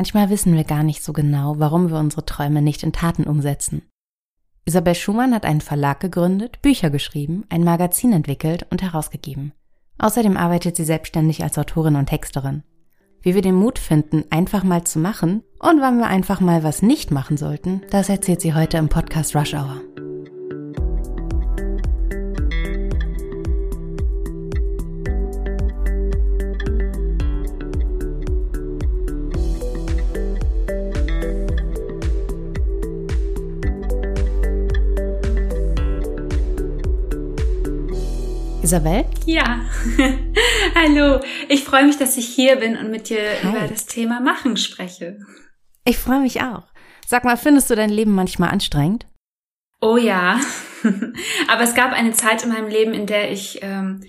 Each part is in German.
Manchmal wissen wir gar nicht so genau, warum wir unsere Träume nicht in Taten umsetzen. Isabel Schumann hat einen Verlag gegründet, Bücher geschrieben, ein Magazin entwickelt und herausgegeben. Außerdem arbeitet sie selbstständig als Autorin und Texterin. Wie wir den Mut finden, einfach mal zu machen und wann wir einfach mal was nicht machen sollten, das erzählt sie heute im Podcast Rush Hour. Isabel? Ja. Hallo. Ich freue mich, dass ich hier bin und mit dir Hi. über das Thema Machen spreche. Ich freue mich auch. Sag mal, findest du dein Leben manchmal anstrengend? Oh ja. Aber es gab eine Zeit in meinem Leben, in der ich ähm,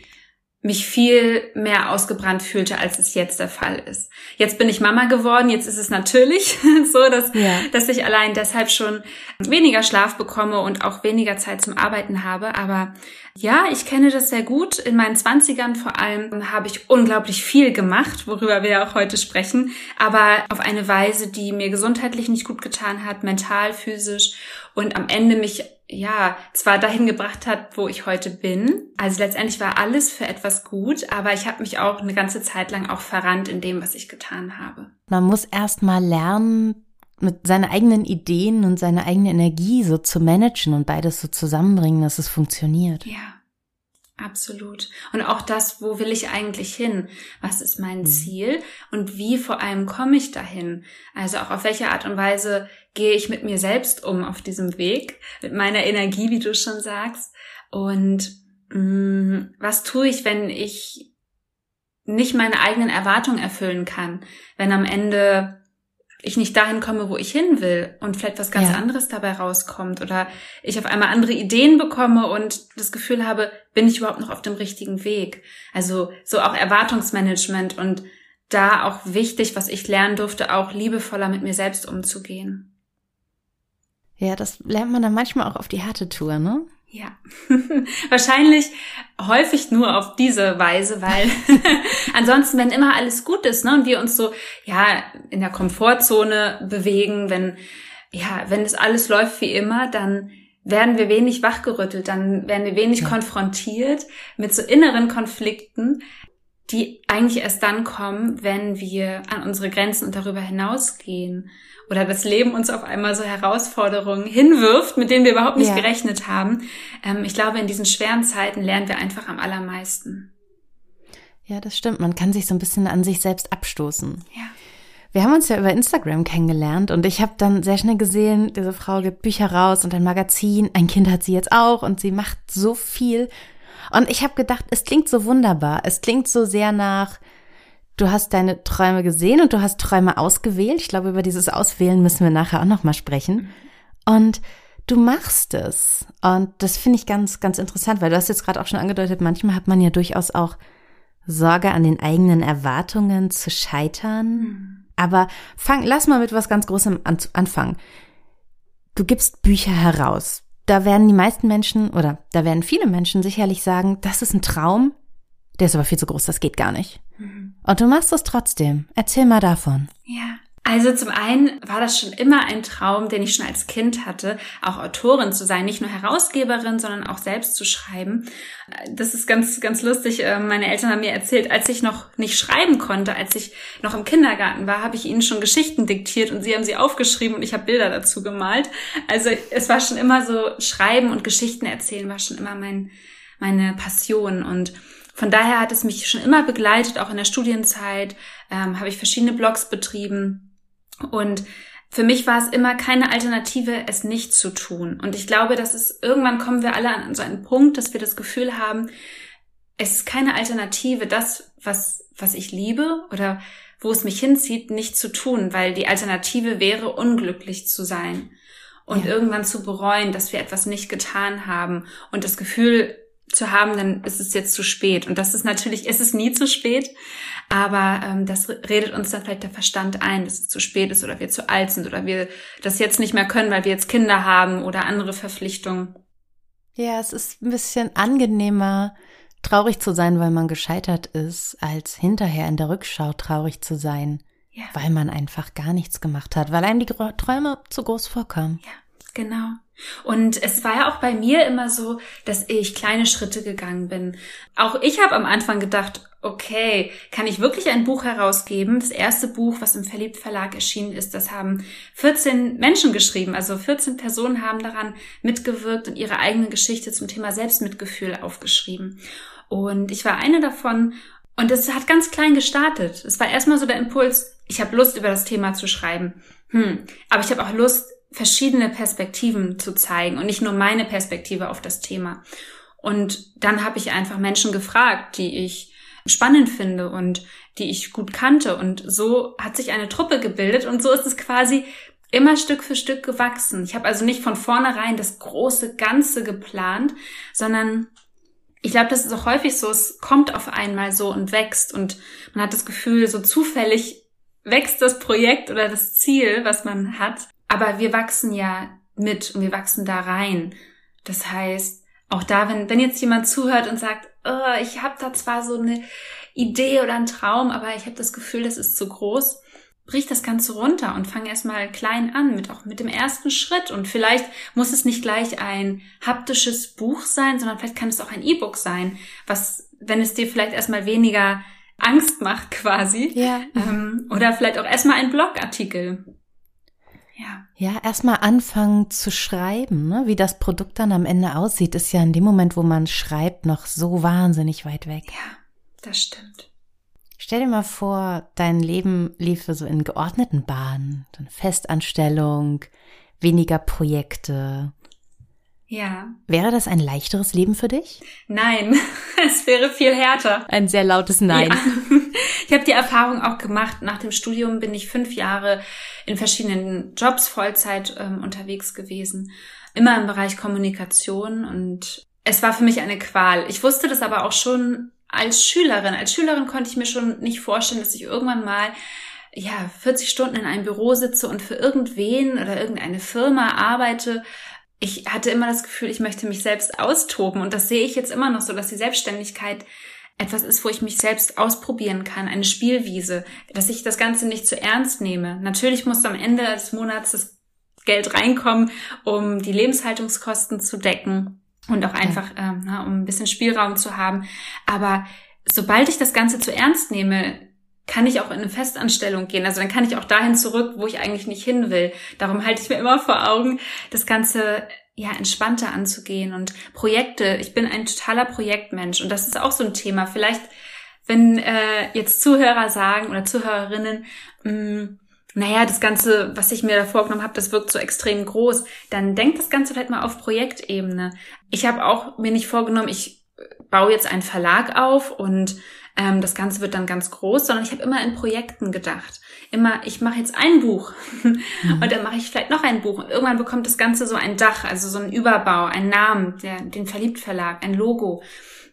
mich viel mehr ausgebrannt fühlte, als es jetzt der Fall ist. Jetzt bin ich Mama geworden, jetzt ist es natürlich so, dass, ja. dass ich allein deshalb schon weniger Schlaf bekomme und auch weniger Zeit zum Arbeiten habe. Aber ja, ich kenne das sehr gut. In meinen Zwanzigern vor allem habe ich unglaublich viel gemacht, worüber wir ja auch heute sprechen, aber auf eine Weise, die mir gesundheitlich nicht gut getan hat, mental, physisch und am Ende mich ja, zwar dahin gebracht hat, wo ich heute bin. Also letztendlich war alles für etwas gut, aber ich habe mich auch eine ganze Zeit lang auch verrannt in dem, was ich getan habe. Man muss erst mal lernen, mit seinen eigenen Ideen und seine eigene Energie so zu managen und beides so zusammenbringen, dass es funktioniert. Ja. Absolut. Und auch das, wo will ich eigentlich hin? Was ist mein mhm. Ziel? Und wie vor allem komme ich dahin? Also auch auf welche Art und Weise gehe ich mit mir selbst um auf diesem Weg, mit meiner Energie, wie du schon sagst. Und mh, mm, was tue ich, wenn ich nicht meine eigenen Erwartungen erfüllen kann? Wenn am Ende ich nicht dahin komme, wo ich hin will und vielleicht was ganz ja. anderes dabei rauskommt oder ich auf einmal andere Ideen bekomme und das Gefühl habe, bin ich überhaupt noch auf dem richtigen Weg? Also so auch Erwartungsmanagement und da auch wichtig, was ich lernen durfte, auch liebevoller mit mir selbst umzugehen. Ja, das lernt man dann manchmal auch auf die harte Tour, ne? Ja, wahrscheinlich häufig nur auf diese Weise, weil ansonsten, wenn immer alles gut ist, ne, und wir uns so, ja, in der Komfortzone bewegen, wenn, ja, wenn es alles läuft wie immer, dann werden wir wenig wachgerüttelt, dann werden wir wenig ja. konfrontiert mit so inneren Konflikten, die eigentlich erst dann kommen, wenn wir an unsere Grenzen und darüber hinausgehen oder das Leben uns auf einmal so Herausforderungen hinwirft, mit denen wir überhaupt nicht ja. gerechnet haben. Ähm, ich glaube, in diesen schweren Zeiten lernen wir einfach am allermeisten. Ja, das stimmt. Man kann sich so ein bisschen an sich selbst abstoßen. Ja. Wir haben uns ja über Instagram kennengelernt und ich habe dann sehr schnell gesehen, diese Frau gibt Bücher raus und ein Magazin. Ein Kind hat sie jetzt auch und sie macht so viel. Und ich habe gedacht, es klingt so wunderbar. Es klingt so sehr nach, du hast deine Träume gesehen und du hast Träume ausgewählt. Ich glaube, über dieses Auswählen müssen wir nachher auch nochmal sprechen. Und du machst es. Und das finde ich ganz, ganz interessant, weil du hast jetzt gerade auch schon angedeutet, manchmal hat man ja durchaus auch Sorge an den eigenen Erwartungen zu scheitern. Mhm. Aber fang, lass mal mit was ganz Großem an, anfangen. Du gibst Bücher heraus. Da werden die meisten Menschen oder da werden viele Menschen sicherlich sagen, das ist ein Traum, der ist aber viel zu groß, das geht gar nicht. Mhm. Und du machst es trotzdem. Erzähl mal davon. Ja. Also zum einen war das schon immer ein Traum, den ich schon als Kind hatte, auch Autorin zu sein, nicht nur Herausgeberin, sondern auch selbst zu schreiben. Das ist ganz, ganz lustig. Äh, meine Eltern haben mir erzählt, als ich noch nicht schreiben konnte, als ich noch im Kindergarten war, habe ich ihnen schon Geschichten diktiert und sie haben sie aufgeschrieben und ich habe Bilder dazu gemalt. Also es war schon immer so, Schreiben und Geschichten erzählen war schon immer mein, meine Passion und von daher hat es mich schon immer begleitet, auch in der Studienzeit ähm, habe ich verschiedene Blogs betrieben und für mich war es immer keine Alternative, es nicht zu tun. Und ich glaube, dass es irgendwann kommen wir alle an so einen Punkt, dass wir das Gefühl haben, es ist keine Alternative, das, was, was ich liebe oder wo es mich hinzieht, nicht zu tun, weil die Alternative wäre, unglücklich zu sein und ja. irgendwann zu bereuen, dass wir etwas nicht getan haben und das Gefühl zu haben, dann ist es jetzt zu spät. Und das ist natürlich, ist es nie zu spät, aber ähm, das redet uns dann vielleicht der Verstand ein, dass es zu spät ist oder wir zu alt sind oder wir das jetzt nicht mehr können, weil wir jetzt Kinder haben oder andere Verpflichtungen. Ja, es ist ein bisschen angenehmer, traurig zu sein, weil man gescheitert ist, als hinterher in der Rückschau traurig zu sein, Ja. Weil man einfach gar nichts gemacht hat, weil einem die Träume zu groß vorkamen. Ja, genau. Und es war ja auch bei mir immer so, dass ich kleine Schritte gegangen bin. Auch ich habe am Anfang gedacht, okay, kann ich wirklich ein Buch herausgeben? Das erste Buch, was im Verliebt Verlag erschienen ist, das haben 14 Menschen geschrieben. Also 14 Personen haben daran mitgewirkt und ihre eigene Geschichte zum Thema Selbstmitgefühl aufgeschrieben. Und ich war eine davon und es hat ganz klein gestartet. Es war erstmal so der Impuls, ich habe Lust, über das Thema zu schreiben. Hm, aber ich habe auch Lust, verschiedene Perspektiven zu zeigen und nicht nur meine Perspektive auf das Thema. Und dann habe ich einfach Menschen gefragt, die ich spannend finde und die ich gut kannte. Und so hat sich eine Truppe gebildet und so ist es quasi immer Stück für Stück gewachsen. Ich habe also nicht von vornherein das große Ganze geplant, sondern ich glaube, das ist auch häufig so, es kommt auf einmal so und wächst und man hat das Gefühl, so zufällig wächst das Projekt oder das Ziel, was man hat. Aber wir wachsen ja mit und wir wachsen da rein. Das heißt, auch da, wenn, wenn jetzt jemand zuhört und sagt, oh, ich habe da zwar so eine Idee oder einen Traum, aber ich habe das Gefühl, das ist zu groß, brich das Ganze runter und fang erstmal klein an, mit auch mit dem ersten Schritt. Und vielleicht muss es nicht gleich ein haptisches Buch sein, sondern vielleicht kann es auch ein E-Book sein, was, wenn es dir vielleicht erstmal weniger Angst macht quasi. Ja. Ähm, oder vielleicht auch erstmal ein Blogartikel. Ja. Ja, erstmal anfangen zu schreiben, ne? wie das Produkt dann am Ende aussieht, ist ja in dem Moment, wo man schreibt, noch so wahnsinnig weit weg. Ja, das stimmt. Stell dir mal vor, dein Leben liefe so in geordneten Bahnen, so eine Festanstellung, weniger Projekte. Ja. Wäre das ein leichteres Leben für dich? Nein, es wäre viel härter. Ein sehr lautes Nein. Ja. Ich habe die Erfahrung auch gemacht. Nach dem Studium bin ich fünf Jahre in verschiedenen Jobs Vollzeit ähm, unterwegs gewesen. Immer im Bereich Kommunikation und es war für mich eine Qual. Ich wusste das aber auch schon als Schülerin. Als Schülerin konnte ich mir schon nicht vorstellen, dass ich irgendwann mal ja 40 Stunden in einem Büro sitze und für irgendwen oder irgendeine Firma arbeite. Ich hatte immer das Gefühl, ich möchte mich selbst austoben und das sehe ich jetzt immer noch so, dass die Selbstständigkeit etwas ist, wo ich mich selbst ausprobieren kann, eine Spielwiese, dass ich das Ganze nicht zu ernst nehme. Natürlich muss am Ende des Monats das Geld reinkommen, um die Lebenshaltungskosten zu decken und auch einfach, ähm, um ein bisschen Spielraum zu haben. Aber sobald ich das Ganze zu ernst nehme, kann ich auch in eine Festanstellung gehen. Also dann kann ich auch dahin zurück, wo ich eigentlich nicht hin will. Darum halte ich mir immer vor Augen, das Ganze ja, entspannter anzugehen und Projekte. Ich bin ein totaler Projektmensch und das ist auch so ein Thema. Vielleicht, wenn äh, jetzt Zuhörer sagen oder Zuhörerinnen, mh, mm, naja, das Ganze, was ich mir da vorgenommen habe, das wirkt so extrem groß, dann denkt das Ganze vielleicht mal auf Projektebene. Ich habe auch mir nicht vorgenommen, ich baue jetzt einen Verlag auf und ähm, das Ganze wird dann ganz groß, sondern ich habe immer in Projekten gedacht. Immer, ich mache jetzt ein Buch. Mhm. und dann mache ich vielleicht noch ein Buch. Und irgendwann bekommt das Ganze so ein Dach, also so ein Überbau, einen Namen, der, den Verliebt Verlag, ein Logo.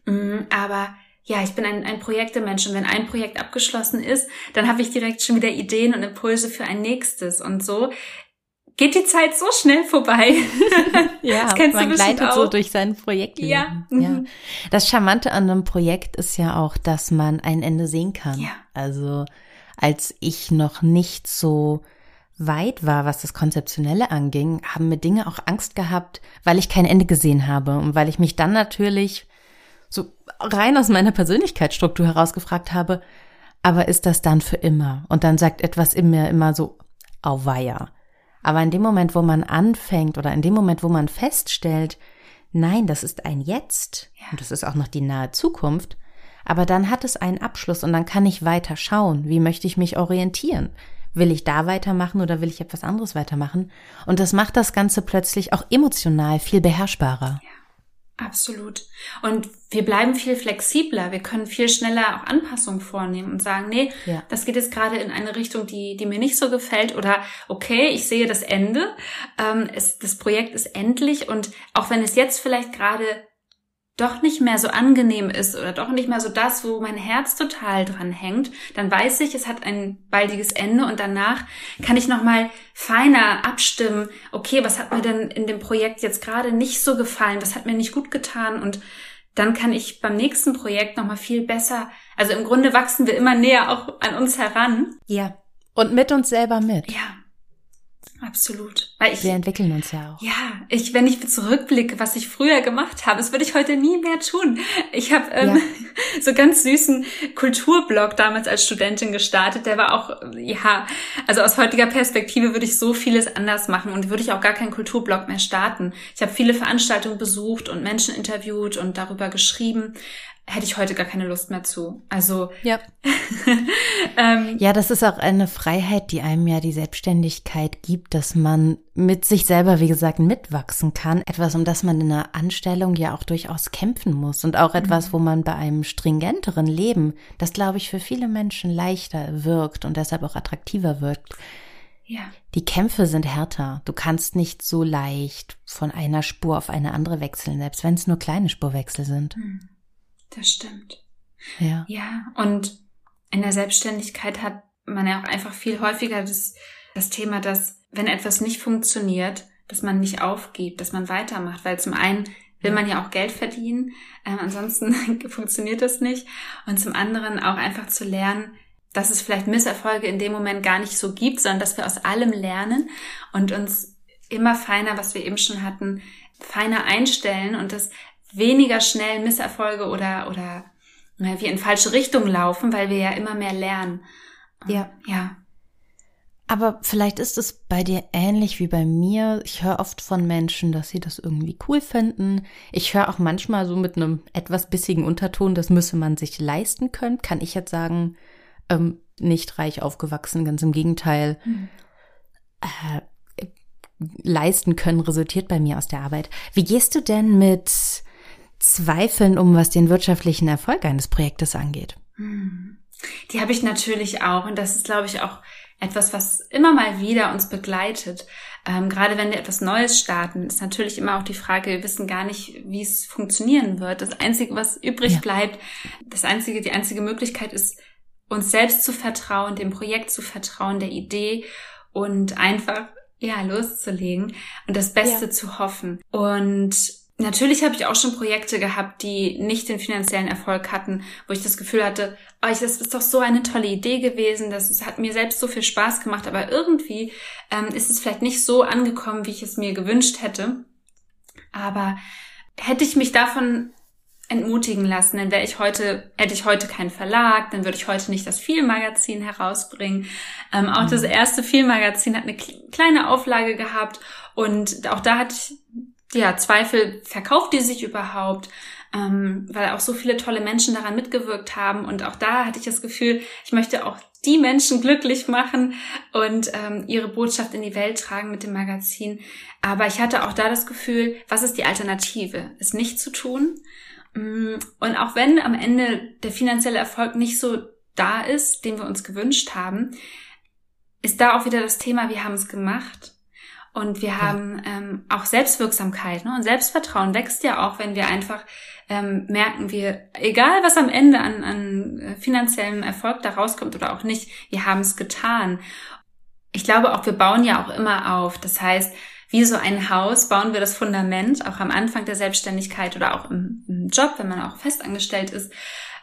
Mhm, aber ja, ich bin ein, ein Projektemensch. Und wenn ein Projekt abgeschlossen ist, dann habe ich direkt schon wieder Ideen und Impulse für ein nächstes und so geht die Zeit so schnell vorbei. ja, das kennst man du gleitet auch. so durch sein Projekt. Ja. ja. Mhm. Das Charmante an einem Projekt ist ja auch, dass man ein Ende sehen kann. Ja. Also als ich noch nicht so weit war, was das Konzeptionelle anging, haben mir Dinge auch Angst gehabt, weil ich kein Ende gesehen habe und weil ich mich dann natürlich so rein aus meiner Persönlichkeitsstruktur herausgefragt habe, aber ist das dann für immer? Und dann sagt etwas in mir immer so, auweia. Aber in dem Moment, wo man anfängt oder in dem Moment, wo man feststellt, nein, das ist ein Jetzt ja. und das ist auch noch die nahe Zukunft, aber dann hat es einen Abschluss und dann kann ich weiter schauen. Wie möchte ich mich orientieren? Will ich da weitermachen oder will ich etwas anderes weitermachen? Und das macht das Ganze plötzlich auch emotional viel beherrschbarer. Ja, absolut. Und wir bleiben viel flexibler. Wir können viel schneller auch Anpassungen vornehmen und sagen, nee, ja. das geht jetzt gerade in eine Richtung, die, die mir nicht so gefällt oder okay, ich sehe das Ende. Ähm, es, das Projekt ist endlich und auch wenn es jetzt vielleicht gerade doch nicht mehr so angenehm ist oder doch nicht mehr so das, wo mein Herz total dran hängt, dann weiß ich, es hat ein baldiges Ende und danach kann ich noch mal feiner abstimmen. Okay, was hat mir denn in dem Projekt jetzt gerade nicht so gefallen? Was hat mir nicht gut getan? Und dann kann ich beim nächsten Projekt noch mal viel besser. Also im Grunde wachsen wir immer näher auch an uns heran. Ja. Und mit uns selber mit. Ja, Absolut. Weil ich, Wir entwickeln uns ja auch. Ja, ich, wenn ich zurückblicke, was ich früher gemacht habe, das würde ich heute nie mehr tun. Ich habe ähm, ja. so ganz süßen Kulturblog damals als Studentin gestartet. Der war auch, ja, also aus heutiger Perspektive würde ich so vieles anders machen und würde ich auch gar keinen Kulturblog mehr starten. Ich habe viele Veranstaltungen besucht und Menschen interviewt und darüber geschrieben hätte ich heute gar keine Lust mehr zu. Also ja. ähm, ja, das ist auch eine Freiheit, die einem ja die Selbstständigkeit gibt, dass man mit sich selber, wie gesagt, mitwachsen kann. Etwas, um das man in einer Anstellung ja auch durchaus kämpfen muss und auch etwas, mhm. wo man bei einem stringenteren Leben, das glaube ich für viele Menschen leichter wirkt und deshalb auch attraktiver wirkt. Ja. Die Kämpfe sind härter. Du kannst nicht so leicht von einer Spur auf eine andere wechseln, selbst wenn es nur kleine Spurwechsel sind. Mhm. Das stimmt. Ja. Ja, und in der Selbstständigkeit hat man ja auch einfach viel häufiger das, das Thema, dass wenn etwas nicht funktioniert, dass man nicht aufgibt, dass man weitermacht, weil zum einen will man ja auch Geld verdienen, ähm, ansonsten funktioniert das nicht. Und zum anderen auch einfach zu lernen, dass es vielleicht Misserfolge in dem Moment gar nicht so gibt, sondern dass wir aus allem lernen und uns immer feiner, was wir eben schon hatten, feiner einstellen und dass weniger schnell Misserfolge oder, oder äh, wir in falsche Richtung laufen, weil wir ja immer mehr lernen. Ja. Ja. Aber vielleicht ist es bei dir ähnlich wie bei mir. Ich höre oft von Menschen, dass sie das irgendwie cool finden. Ich höre auch manchmal so mit einem etwas bissigen Unterton, das müsse man sich leisten können. Kann ich jetzt sagen, ähm, nicht reich aufgewachsen, ganz im Gegenteil. Mhm. Äh, leisten können resultiert bei mir aus der Arbeit. Wie gehst du denn mit Zweifeln um, was den wirtschaftlichen Erfolg eines Projektes angeht? Hm. Die habe ich natürlich auch und das ist, glaube ich, auch etwas, was immer mal wieder uns begleitet. Ähm, gerade wenn wir etwas Neues starten, ist natürlich immer auch die Frage, wir wissen gar nicht, wie es funktionieren wird. Das Einzige, was übrig ja. bleibt, das einzige, die einzige Möglichkeit ist, uns selbst zu vertrauen, dem Projekt zu vertrauen, der Idee und einfach ja loszulegen und das Beste ja. zu hoffen. Und Natürlich habe ich auch schon Projekte gehabt, die nicht den finanziellen Erfolg hatten, wo ich das Gefühl hatte, oh, das ist doch so eine tolle Idee gewesen, das hat mir selbst so viel Spaß gemacht, aber irgendwie ähm, ist es vielleicht nicht so angekommen, wie ich es mir gewünscht hätte. Aber hätte ich mich davon entmutigen lassen, dann wäre ich heute, hätte ich heute keinen Verlag, dann würde ich heute nicht das Vielmagazin herausbringen. Ähm, auch das mhm. erste Vielmagazin hat eine kleine Auflage gehabt und auch da hatte ich ja, Zweifel, verkauft die sich überhaupt? Ähm, weil auch so viele tolle Menschen daran mitgewirkt haben. Und auch da hatte ich das Gefühl, ich möchte auch die Menschen glücklich machen und ähm, ihre Botschaft in die Welt tragen mit dem Magazin. Aber ich hatte auch da das Gefühl, was ist die Alternative? Es nicht zu tun. Mm, und auch wenn am Ende der finanzielle Erfolg nicht so da ist, den wir uns gewünscht haben, ist da auch wieder das Thema, wir haben es gemacht und wir haben ähm, auch Selbstwirksamkeit ne? und Selbstvertrauen wächst ja auch, wenn wir einfach ähm, merken, wir, egal was am Ende an, an äh, finanziellem Erfolg da rauskommt oder auch nicht, wir haben es getan. Ich glaube auch, wir bauen ja auch immer auf. Das heißt, wie so ein Haus bauen wir das Fundament, auch am Anfang der Selbstständigkeit oder auch im, im Job, wenn man auch festangestellt ist.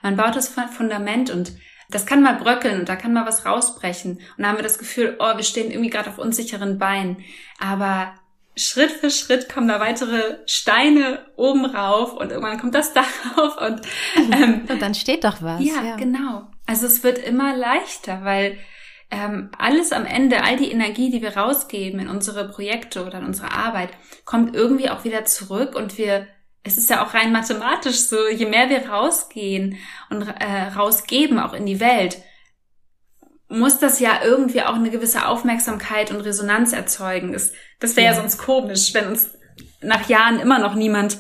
Man baut das Fundament und das kann mal bröckeln und da kann mal was rausbrechen. Und da haben wir das Gefühl, oh, wir stehen irgendwie gerade auf unsicheren Beinen. Aber Schritt für Schritt kommen da weitere Steine oben rauf und irgendwann kommt das Dach auf und, ähm, und dann steht doch was. Ja, ja, genau. Also es wird immer leichter, weil ähm, alles am Ende, all die Energie, die wir rausgeben in unsere Projekte oder in unsere Arbeit, kommt irgendwie auch wieder zurück und wir es ist ja auch rein mathematisch so, je mehr wir rausgehen und äh, rausgeben, auch in die Welt, muss das ja irgendwie auch eine gewisse Aufmerksamkeit und Resonanz erzeugen. Das, das wäre ja. ja sonst komisch, wenn uns nach Jahren immer noch niemand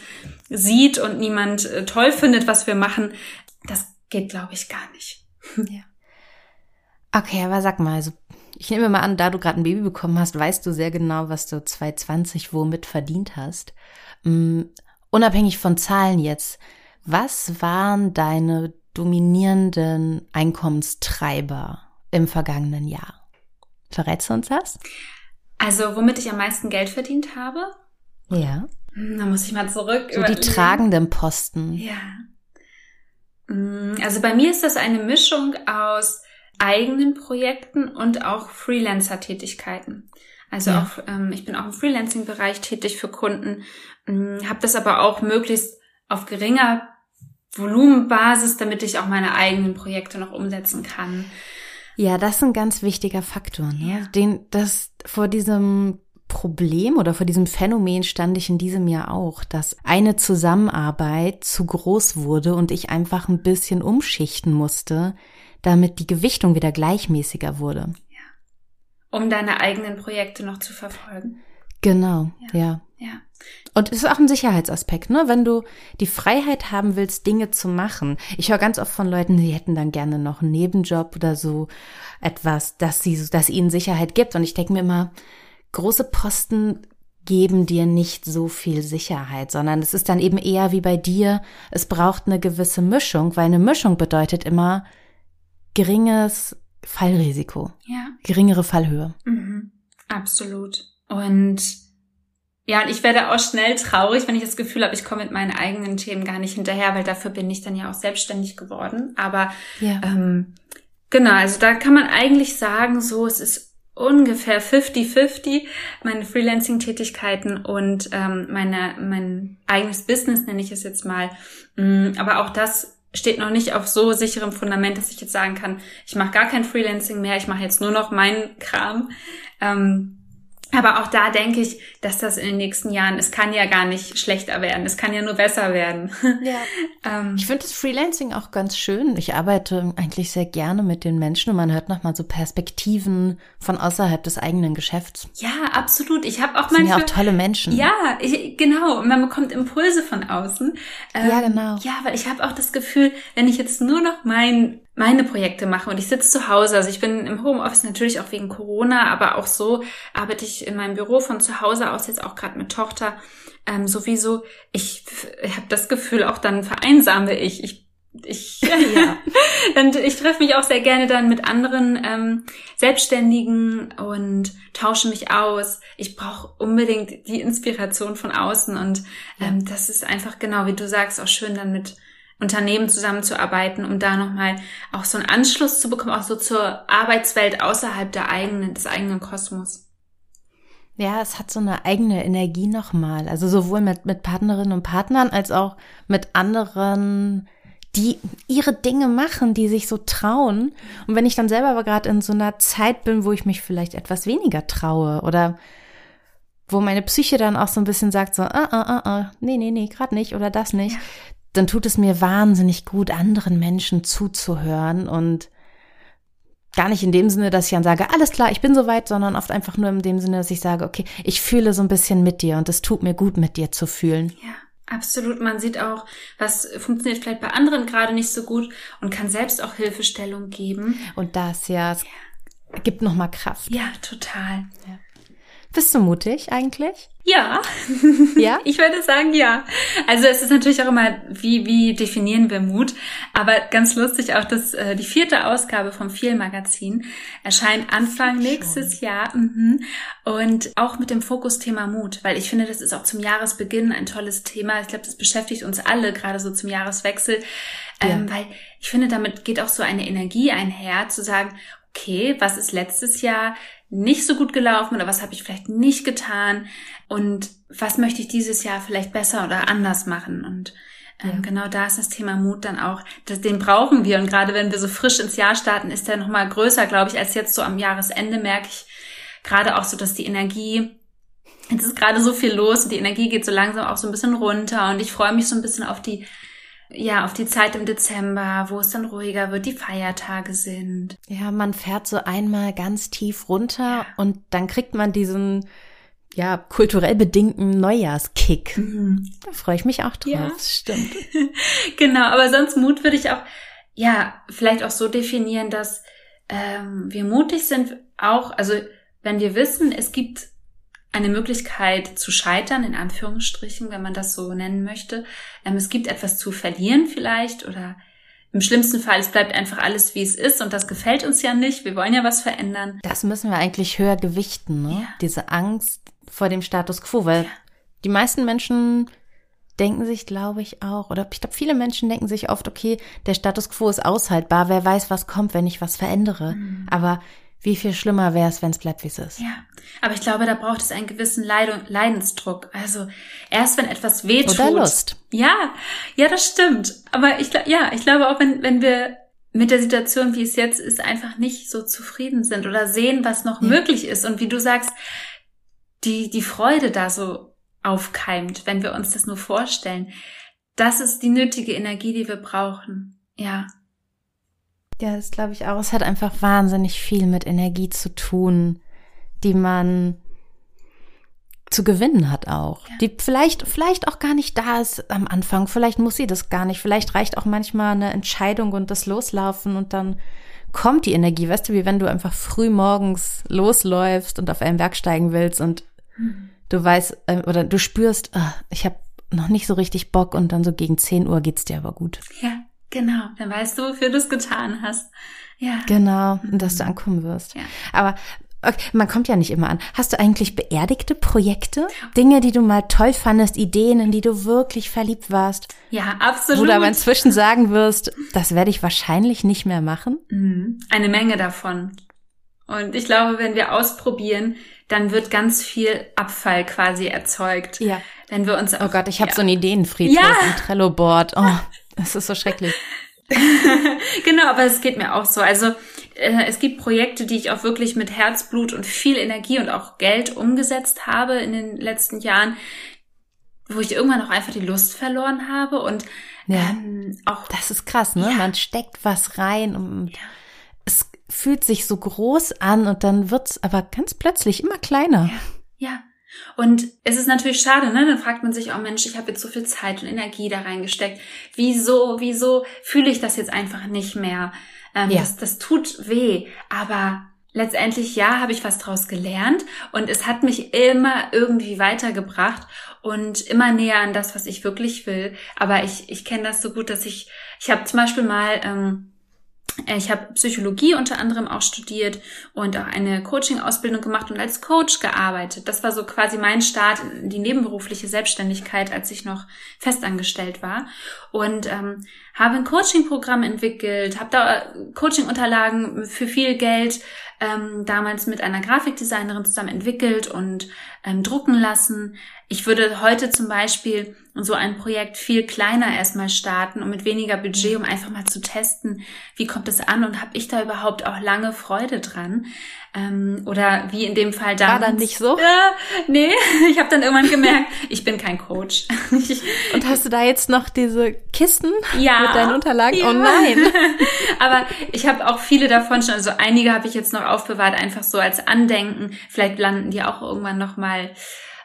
sieht und niemand äh, toll findet, was wir machen. Das geht, glaube ich, gar nicht. Ja. Okay, aber sag mal, also ich nehme mal an, da du gerade ein Baby bekommen hast, weißt du sehr genau, was du 2020 womit verdient hast. Unabhängig von Zahlen jetzt, was waren deine dominierenden Einkommenstreiber im vergangenen Jahr? Verrätst du uns das? Also, womit ich am meisten Geld verdient habe? Ja. Hm, da muss ich mal zurück. So die tragenden Posten. Ja. Hm, also bei mir ist das eine Mischung aus eigenen Projekten und auch Freelancer-Tätigkeiten. Also ja. auch, ähm, ich bin auch im Freelancing-Bereich tätig für Kunden, ähm, habe das aber auch möglichst auf geringer Volumenbasis, damit ich auch meine eigenen Projekte noch umsetzen kann. Ja, das ist ein ganz wichtiger Faktor, ne? Ja. Den, das vor diesem Problem oder vor diesem Phänomen stand ich in diesem Jahr auch, dass eine Zusammenarbeit zu groß wurde und ich einfach ein bisschen umschichten musste, damit die Gewichtung wieder gleichmäßiger wurde. Um deine eigenen Projekte noch zu verfolgen. Genau, ja. ja. ja. Und es ist auch ein Sicherheitsaspekt, ne? Wenn du die Freiheit haben willst, Dinge zu machen. Ich höre ganz oft von Leuten, die hätten dann gerne noch einen Nebenjob oder so etwas, dass sie, dass ihnen Sicherheit gibt. Und ich denke mir immer, große Posten geben dir nicht so viel Sicherheit, sondern es ist dann eben eher wie bei dir, es braucht eine gewisse Mischung, weil eine Mischung bedeutet immer geringes Fallrisiko, ja. geringere Fallhöhe. Mhm. Absolut. Und ja, und ich werde auch schnell traurig, wenn ich das Gefühl habe, ich komme mit meinen eigenen Themen gar nicht hinterher, weil dafür bin ich dann ja auch selbstständig geworden. Aber ja. ähm, genau, also da kann man eigentlich sagen, so es ist ungefähr 50-50 meine Freelancing-Tätigkeiten und ähm, meine mein eigenes Business nenne ich es jetzt mal. Mm, aber auch das steht noch nicht auf so sicherem Fundament, dass ich jetzt sagen kann, ich mache gar kein Freelancing mehr, ich mache jetzt nur noch meinen Kram. Ähm, aber auch da denke ich, dass das in den nächsten Jahren, es kann ja gar nicht schlechter werden, es kann ja nur besser werden. Ja. ähm, ich finde das Freelancing auch ganz schön. Ich arbeite eigentlich sehr gerne mit den Menschen und man hört nochmal so Perspektiven von außerhalb des eigenen Geschäfts. Ja, absolut. Ich habe auch manchmal. Sind ja auch tolle Menschen. Ja, ich, genau. Und man bekommt Impulse von außen. Ähm, ja, genau. Ja, weil ich habe auch das Gefühl, wenn ich jetzt nur noch mein meine Projekte mache und ich sitze zu Hause. Also ich bin im Homeoffice natürlich auch wegen Corona, aber auch so arbeite ich in meinem Büro von zu Hause aus, jetzt auch gerade mit Tochter. Ähm, sowieso, ich, ich habe das Gefühl, auch dann vereinsame ich. Ich ich, ja. und ich treffe mich auch sehr gerne dann mit anderen ähm, Selbstständigen und tausche mich aus. Ich brauche unbedingt die Inspiration von außen und ähm, das ist einfach genau, wie du sagst, auch schön dann mit Unternehmen zusammenzuarbeiten, um da nochmal auch so einen Anschluss zu bekommen, auch so zur Arbeitswelt außerhalb der eigenen, des eigenen Kosmos. Ja, es hat so eine eigene Energie nochmal. Also sowohl mit, mit Partnerinnen und Partnern als auch mit anderen, die ihre Dinge machen, die sich so trauen. Und wenn ich dann selber aber gerade in so einer Zeit bin, wo ich mich vielleicht etwas weniger traue oder wo meine Psyche dann auch so ein bisschen sagt, so, ah, ah, ah, ah, nee, nee, nee, gerade nicht oder das nicht, dann tut es mir wahnsinnig gut, anderen Menschen zuzuhören und gar nicht in dem Sinne, dass ich dann sage, alles klar, ich bin soweit, sondern oft einfach nur in dem Sinne, dass ich sage, okay, ich fühle so ein bisschen mit dir und es tut mir gut, mit dir zu fühlen. Ja. Absolut, man sieht auch, was funktioniert vielleicht bei anderen gerade nicht so gut und kann selbst auch Hilfestellung geben. Und das ja, es ja. gibt nochmal Kraft. Ja, total. Ja. Bist du mutig eigentlich? Ja. Ja? ich würde sagen, ja. Also es ist natürlich auch immer, wie, wie definieren wir Mut? Aber ganz lustig auch, dass äh, die vierte Ausgabe vom Viel Magazin erscheint Anfang nächstes Jahr. Mhm. Und auch mit dem Fokusthema Mut, weil ich finde, das ist auch zum Jahresbeginn ein tolles Thema. Ich glaube, das beschäftigt uns alle, gerade so zum Jahreswechsel. Ähm, Weil ich finde, damit geht auch so eine Energie einher, zu sagen, okay, was ist letztes Jahr nicht so gut gelaufen oder was habe ich vielleicht nicht getan? Und was möchte ich dieses Jahr vielleicht besser oder anders machen? Und ähm, ja. genau da ist das Thema Mut dann auch, das, den brauchen wir. Und gerade wenn wir so frisch ins Jahr starten, ist der nochmal größer, glaube ich, als jetzt so am Jahresende merke ich gerade auch so, dass die Energie Jetzt ist gerade so viel los und die Energie geht so langsam auch so ein bisschen runter. Und ich freue mich so ein bisschen auf die ja, auf die Zeit im Dezember, wo es dann ruhiger wird, die Feiertage sind. Ja, man fährt so einmal ganz tief runter ja. und dann kriegt man diesen ja, kulturell bedingten Neujahrskick. Mhm. Da freue ich mich auch drauf. Ja. Stimmt. genau, aber sonst Mut würde ich auch, ja, vielleicht auch so definieren, dass ähm, wir mutig sind, auch, also wenn wir wissen, es gibt eine Möglichkeit zu scheitern, in Anführungsstrichen, wenn man das so nennen möchte. Ähm, es gibt etwas zu verlieren vielleicht oder im schlimmsten Fall, es bleibt einfach alles, wie es ist und das gefällt uns ja nicht. Wir wollen ja was verändern. Das müssen wir eigentlich höher gewichten, ne? Ja. Diese Angst vor dem Status quo, weil ja. die meisten Menschen denken sich, glaube ich, auch, oder ich glaube, viele Menschen denken sich oft, okay, der Status quo ist aushaltbar, wer weiß, was kommt, wenn ich was verändere. Mhm. Aber wie viel schlimmer wäre es, wenn es bleibt, wie es ist. Ja, aber ich glaube, da braucht es einen gewissen Leid Leidensdruck. Also erst wenn etwas wehtut. Oder Lust. Ja, ja, das stimmt. Aber ich, ja, ich glaube auch, wenn, wenn wir mit der Situation, wie es jetzt ist, einfach nicht so zufrieden sind oder sehen, was noch ja. möglich ist und wie du sagst, die, die Freude da so aufkeimt, wenn wir uns das nur vorstellen. Das ist die nötige Energie, die wir brauchen. Ja. Ja, das glaube ich auch. Es hat einfach wahnsinnig viel mit Energie zu tun, die man zu gewinnen hat auch. Ja. Die vielleicht, vielleicht auch gar nicht da ist am Anfang. Vielleicht muss sie das gar nicht. Vielleicht reicht auch manchmal eine Entscheidung und das Loslaufen und dann kommt die Energie. Weißt du, wie wenn du einfach früh morgens losläufst und auf einen Berg steigen willst und mhm. du weißt, äh, oder du spürst, oh, ich habe noch nicht so richtig Bock und dann so gegen 10 Uhr geht's dir aber gut. Ja. Genau, dann weißt du, wofür du es getan hast. Ja. Genau, und dass du ankommen wirst. Ja. Aber okay, man kommt ja nicht immer an. Hast du eigentlich beerdigte Projekte? Dinge, die du mal toll fandest, Ideen, in die du wirklich verliebt warst? Ja, absolut. Wo du aber inzwischen sagen wirst, das werde ich wahrscheinlich nicht mehr machen? Mhm. Eine Menge davon. Und ich glaube, wenn wir ausprobieren, dann wird ganz viel Abfall quasi erzeugt. Ja. Wenn wir uns Oh Gott, ich habe ja. so einen Ideenfriedhof, ja. ein Trello-Board. Oh. Das ist so schrecklich. genau, aber es geht mir auch so. Also äh, es gibt Projekte, die ich auch wirklich mit Herzblut und viel Energie und auch Geld umgesetzt habe in den letzten Jahren, wo ich irgendwann auch einfach die Lust verloren habe und ja, ähm, auch. Das ist krass, ne? Ja. Man steckt was rein und ja. es fühlt sich so groß an und dann wird's aber ganz plötzlich immer kleiner. Ja. ja. Und es ist natürlich schade, ne? Dann fragt man sich, oh Mensch, ich habe jetzt so viel Zeit und Energie da reingesteckt. Wieso, wieso fühle ich das jetzt einfach nicht mehr? Ähm, ja. das, das tut weh. Aber letztendlich, ja, habe ich was draus gelernt und es hat mich immer irgendwie weitergebracht und immer näher an das, was ich wirklich will. Aber ich, ich kenne das so gut, dass ich, ich habe zum Beispiel mal ähm, ich habe Psychologie unter anderem auch studiert und auch eine Coaching-Ausbildung gemacht und als Coach gearbeitet. Das war so quasi mein Start in die nebenberufliche Selbstständigkeit, als ich noch festangestellt war. Und ähm, habe ein Coaching-Programm entwickelt, habe da Coaching-Unterlagen für viel Geld ähm, damals mit einer Grafikdesignerin zusammen entwickelt und ähm, drucken lassen. Ich würde heute zum Beispiel so ein Projekt viel kleiner erstmal starten und mit weniger Budget, um einfach mal zu testen, wie kommt es an und habe ich da überhaupt auch lange Freude dran. Ähm, oder wie in dem Fall damals. War dann nicht so? Ja, nee, ich habe dann irgendwann gemerkt, ich bin kein Coach. und hast du da jetzt noch diese Kisten ja, mit deinen Unterlagen? Ja. Oh nein. Aber ich habe auch viele davon schon, also einige habe ich jetzt noch aufbewahrt, einfach so als Andenken. Vielleicht landen die auch irgendwann noch mal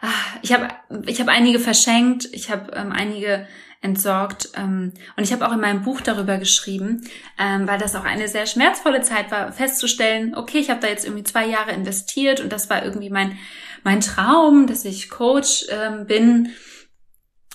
Ah, ich habe ich hab einige verschenkt, ich habe ähm, einige entsorgt ähm, und ich habe auch in meinem Buch darüber geschrieben, ähm, weil das auch eine sehr schmerzvolle Zeit war, festzustellen, okay, ich habe da jetzt irgendwie zwei Jahre investiert und das war irgendwie mein mein Traum, dass ich Coach ähm, bin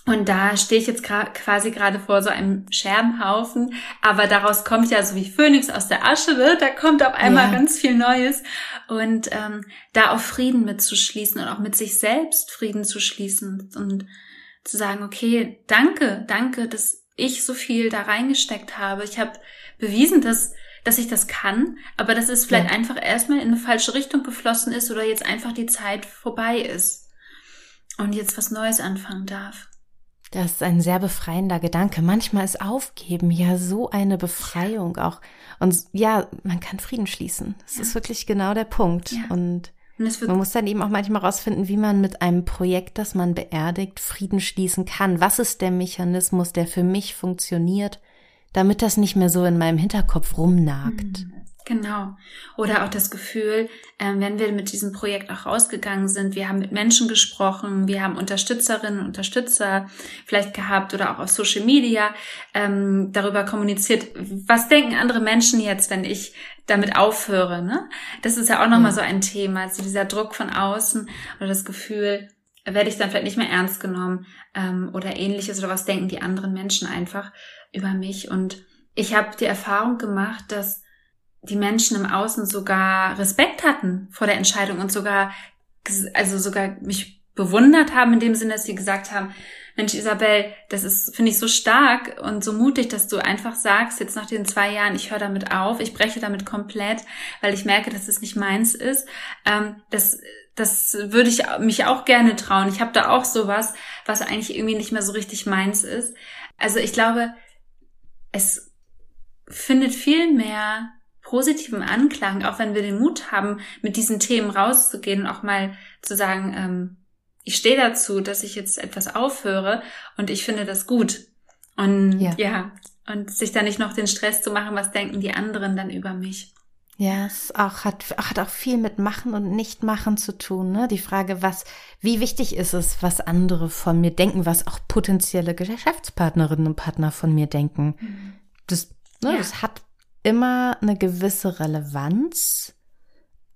und da stehe ich jetzt quasi gerade vor so einem Scherbenhaufen, aber daraus kommt ja so wie Phönix aus der Asche, ne? da kommt auf einmal ja. ganz viel Neues. Und ähm, da auf Frieden mitzuschließen und auch mit sich selbst Frieden zu schließen und zu sagen, okay, danke, danke, dass ich so viel da reingesteckt habe. Ich habe bewiesen, dass dass ich das kann, aber dass es vielleicht ja. einfach erstmal in eine falsche Richtung geflossen ist oder jetzt einfach die Zeit vorbei ist und jetzt was Neues anfangen darf. Das ist ein sehr befreiender Gedanke. Manchmal ist Aufgeben ja so eine Befreiung auch. Und ja, man kann Frieden schließen. Das ja. ist wirklich genau der Punkt. Ja. Und, Und man muss dann eben auch manchmal rausfinden, wie man mit einem Projekt, das man beerdigt, Frieden schließen kann. Was ist der Mechanismus, der für mich funktioniert, damit das nicht mehr so in meinem Hinterkopf rumnagt? Mhm. Genau. Oder auch das Gefühl, ähm, wenn wir mit diesem Projekt auch rausgegangen sind, wir haben mit Menschen gesprochen, wir haben Unterstützerinnen und Unterstützer vielleicht gehabt oder auch auf Social Media ähm, darüber kommuniziert, was denken andere Menschen jetzt, wenn ich damit aufhöre. Ne? Das ist ja auch nochmal ja. so ein Thema, also dieser Druck von außen oder das Gefühl, werde ich dann vielleicht nicht mehr ernst genommen ähm, oder ähnliches oder was denken die anderen Menschen einfach über mich. Und ich habe die Erfahrung gemacht, dass die Menschen im Außen sogar Respekt hatten vor der Entscheidung und sogar, also sogar mich bewundert haben, in dem Sinne, dass sie gesagt haben, Mensch, Isabel, das ist, finde ich, so stark und so mutig, dass du einfach sagst, jetzt nach den zwei Jahren, ich höre damit auf, ich breche damit komplett, weil ich merke, dass es nicht meins ist. Ähm, das, das würde ich mich auch gerne trauen. Ich habe da auch sowas, was eigentlich irgendwie nicht mehr so richtig meins ist. Also ich glaube, es findet viel mehr positiven Anklang, auch wenn wir den Mut haben, mit diesen Themen rauszugehen und auch mal zu sagen, ähm, ich stehe dazu, dass ich jetzt etwas aufhöre und ich finde das gut. Und ja. ja, und sich da nicht noch den Stress zu machen, was denken die anderen dann über mich. Ja, es auch hat, hat auch viel mit Machen und Nichtmachen zu tun. Ne? Die Frage, was, wie wichtig ist es, was andere von mir denken, was auch potenzielle Geschäftspartnerinnen und Partner von mir denken. Mhm. Das, ne, ja. das hat immer eine gewisse Relevanz,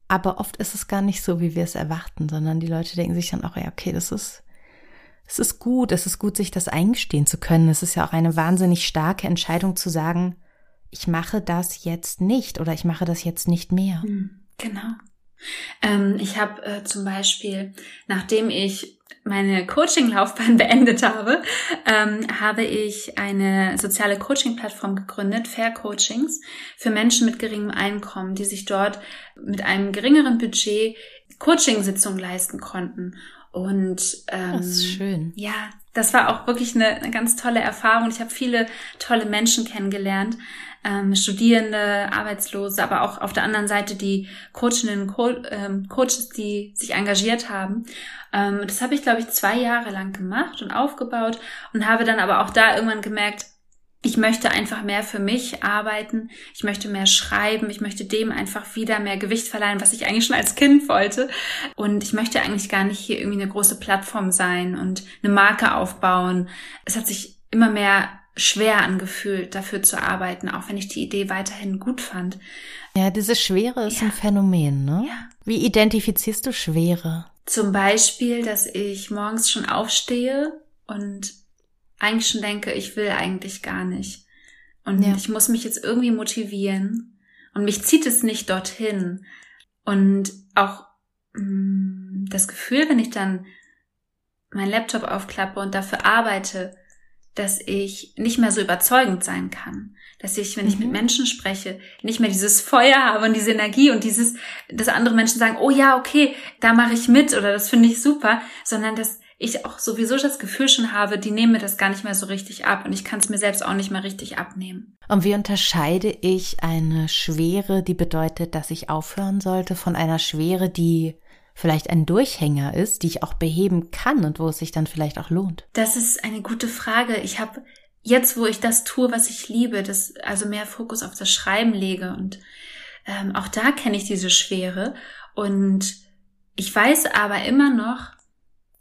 aber oft ist es gar nicht so, wie wir es erwarten, sondern die Leute denken sich dann auch, ja, okay, das ist, es ist gut, es ist gut, sich das eingestehen zu können. Es ist ja auch eine wahnsinnig starke Entscheidung zu sagen, ich mache das jetzt nicht oder ich mache das jetzt nicht mehr. Hm, genau. Ähm, ich habe äh, zum Beispiel, nachdem ich meine Coaching-Laufbahn beendet habe, ähm, habe ich eine soziale Coaching-Plattform gegründet, Fair Coachings, für Menschen mit geringem Einkommen, die sich dort mit einem geringeren Budget Coaching-Sitzungen leisten konnten. Und ähm, das ist schön. Ja, das war auch wirklich eine, eine ganz tolle Erfahrung. Ich habe viele tolle Menschen kennengelernt, ähm, Studierende, Arbeitslose, aber auch auf der anderen Seite die Coachinnen, Co ähm, Coaches, die sich engagiert haben. Ähm, das habe ich, glaube ich, zwei Jahre lang gemacht und aufgebaut und habe dann aber auch da irgendwann gemerkt, ich möchte einfach mehr für mich arbeiten, ich möchte mehr schreiben, ich möchte dem einfach wieder mehr Gewicht verleihen, was ich eigentlich schon als Kind wollte. Und ich möchte eigentlich gar nicht hier irgendwie eine große Plattform sein und eine Marke aufbauen. Es hat sich immer mehr schwer angefühlt, dafür zu arbeiten, auch wenn ich die Idee weiterhin gut fand. Ja, diese Schwere ist ja. ein Phänomen, ne? Ja. Wie identifizierst du Schwere? Zum Beispiel, dass ich morgens schon aufstehe und eigentlich schon denke, ich will eigentlich gar nicht. Und ja. ich muss mich jetzt irgendwie motivieren. Und mich zieht es nicht dorthin. Und auch mh, mm, das Gefühl, wenn ich dann meinen Laptop aufklappe und dafür arbeite, dass ich nicht mehr so überzeugend sein kann. Dass ich, wenn mhm. ich mit mhm. Menschen spreche, nicht mehr dieses Feuer habe und diese Energie und dieses, dass andere Menschen sagen, oh ja, okay, da mache ich mit oder das finde ich super, sondern dass ich auch sowieso das Gefühl schon habe, die nehmen mir das gar nicht mehr so richtig ab und ich kann es mir selbst auch nicht mehr richtig abnehmen. Und wie unterscheide ich eine Schwere, die bedeutet, dass ich aufhören sollte, von einer Schwere, die vielleicht ein Durchhänger ist, die ich auch beheben kann und wo es sich dann vielleicht auch lohnt? Das ist eine gute Frage. Ich habe jetzt, wo ich das tue, was ich liebe, das also mehr Fokus auf das Schreiben lege und ähm, auch da kenne ich diese Schwere und ich weiß aber immer noch,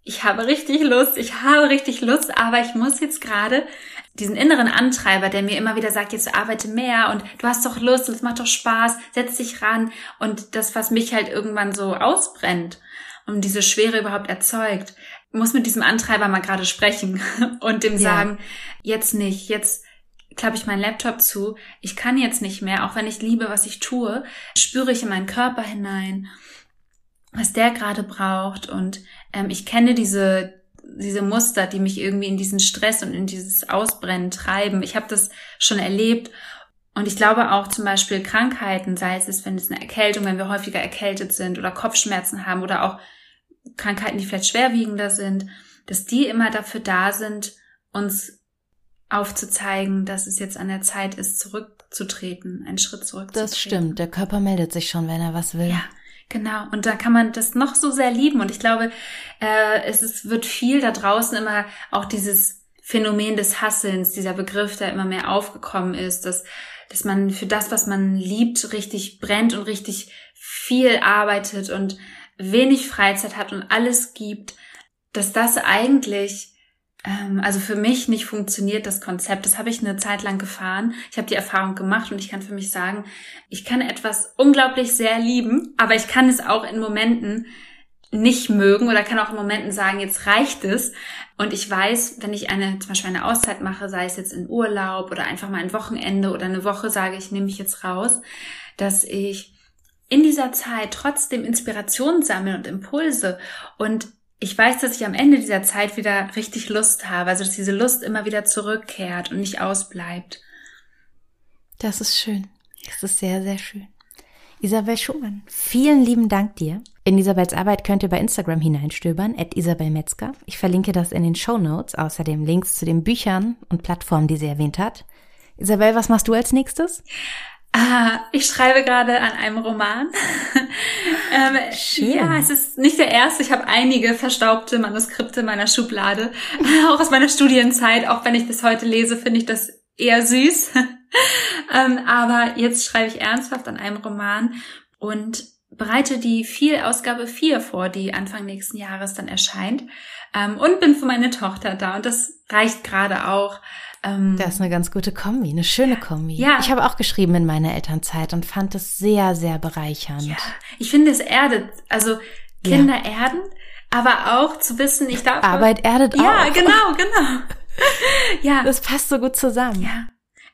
ich habe richtig Lust, ich habe richtig Lust, aber ich muss jetzt gerade diesen inneren Antreiber, der mir immer wieder sagt, jetzt arbeite mehr und du hast doch Lust und es macht doch Spaß, setz dich ran und das, was mich halt irgendwann so ausbrennt und diese Schwere überhaupt erzeugt, muss mit diesem Antreiber mal gerade sprechen und dem ja. sagen, jetzt nicht, jetzt klappe ich meinen Laptop zu, ich kann jetzt nicht mehr, auch wenn ich liebe, was ich tue, spüre ich in meinen Körper hinein was der gerade braucht. Und ähm, ich kenne diese, diese Muster, die mich irgendwie in diesen Stress und in dieses Ausbrennen treiben. Ich habe das schon erlebt. Und ich glaube auch zum Beispiel Krankheiten, sei es, wenn es eine Erkältung, wenn wir häufiger erkältet sind oder Kopfschmerzen haben oder auch Krankheiten, die vielleicht schwerwiegender sind, dass die immer dafür da sind, uns aufzuzeigen, dass es jetzt an der Zeit ist, zurückzutreten, einen Schritt zurückzutreten. Das stimmt. Der Körper meldet sich schon, wenn er was will. Ja. Genau, und da kann man das noch so sehr lieben. Und ich glaube, äh, es ist, wird viel da draußen immer auch dieses Phänomen des Hasselns, dieser Begriff, der immer mehr aufgekommen ist, dass, dass man für das, was man liebt, richtig brennt und richtig viel arbeitet und wenig Freizeit hat und alles gibt, dass das eigentlich also für mich nicht funktioniert das Konzept. Das habe ich eine Zeit lang gefahren. Ich habe die Erfahrung gemacht und ich kann für mich sagen, ich kann etwas unglaublich sehr lieben, aber ich kann es auch in Momenten nicht mögen oder kann auch in Momenten sagen, jetzt reicht es. Und ich weiß, wenn ich eine, zum Beispiel eine Auszeit mache, sei es jetzt in Urlaub oder einfach mal ein Wochenende oder eine Woche sage, ich nehme mich jetzt raus, dass ich in dieser Zeit trotzdem Inspiration sammle und Impulse und ich weiß, dass ich am Ende dieser Zeit wieder richtig Lust habe, also dass diese Lust immer wieder zurückkehrt und nicht ausbleibt. Das ist schön. Das ist sehr, sehr schön. Isabel Schumann, vielen lieben Dank dir. In Isabels Arbeit könnt ihr bei Instagram hineinstöbern, at Isabel Metzger. Ich verlinke das in den Show Notes, außerdem Links zu den Büchern und Plattformen, die sie erwähnt hat. Isabel, was machst du als nächstes? Ah, ich schreibe gerade an einem Roman. ähm, Schön. Ja, es ist nicht der erste. Ich habe einige verstaubte Manuskripte in meiner Schublade, auch aus meiner Studienzeit. Auch wenn ich das heute lese, finde ich das eher süß. ähm, aber jetzt schreibe ich ernsthaft an einem Roman und bereite die viel Ausgabe 4 vor, die Anfang nächsten Jahres dann erscheint. Ähm, und bin für meine Tochter da. Und das reicht gerade auch. Ähm, das ist eine ganz gute Kombi, eine schöne Kombi. Ja. Ich habe auch geschrieben in meiner Elternzeit und fand es sehr, sehr bereichernd. Ja, ich finde, es erdet, also Kinder ja. erden, aber auch zu wissen, ich darf. Arbeit erdet ja, auch. Ja, genau, genau. ja. Das passt so gut zusammen. Ja.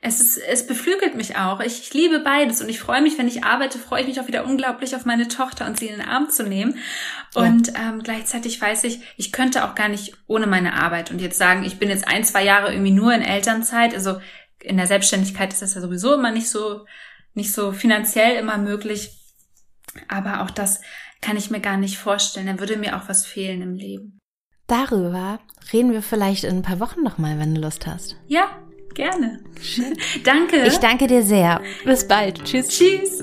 Es, ist, es beflügelt mich auch. Ich, ich liebe beides und ich freue mich, wenn ich arbeite, freue ich mich auch wieder unglaublich auf meine Tochter und sie in den Arm zu nehmen. Und ja. ähm, gleichzeitig weiß ich, ich könnte auch gar nicht ohne meine Arbeit und jetzt sagen, ich bin jetzt ein, zwei Jahre irgendwie nur in Elternzeit. Also in der Selbstständigkeit ist das ja sowieso immer nicht so, nicht so finanziell immer möglich. Aber auch das kann ich mir gar nicht vorstellen. Da würde mir auch was fehlen im Leben. Darüber reden wir vielleicht in ein paar Wochen nochmal, wenn du Lust hast. Ja, Gerne. Danke. Ich danke dir sehr. Bis bald. Tschüss. Tschüss.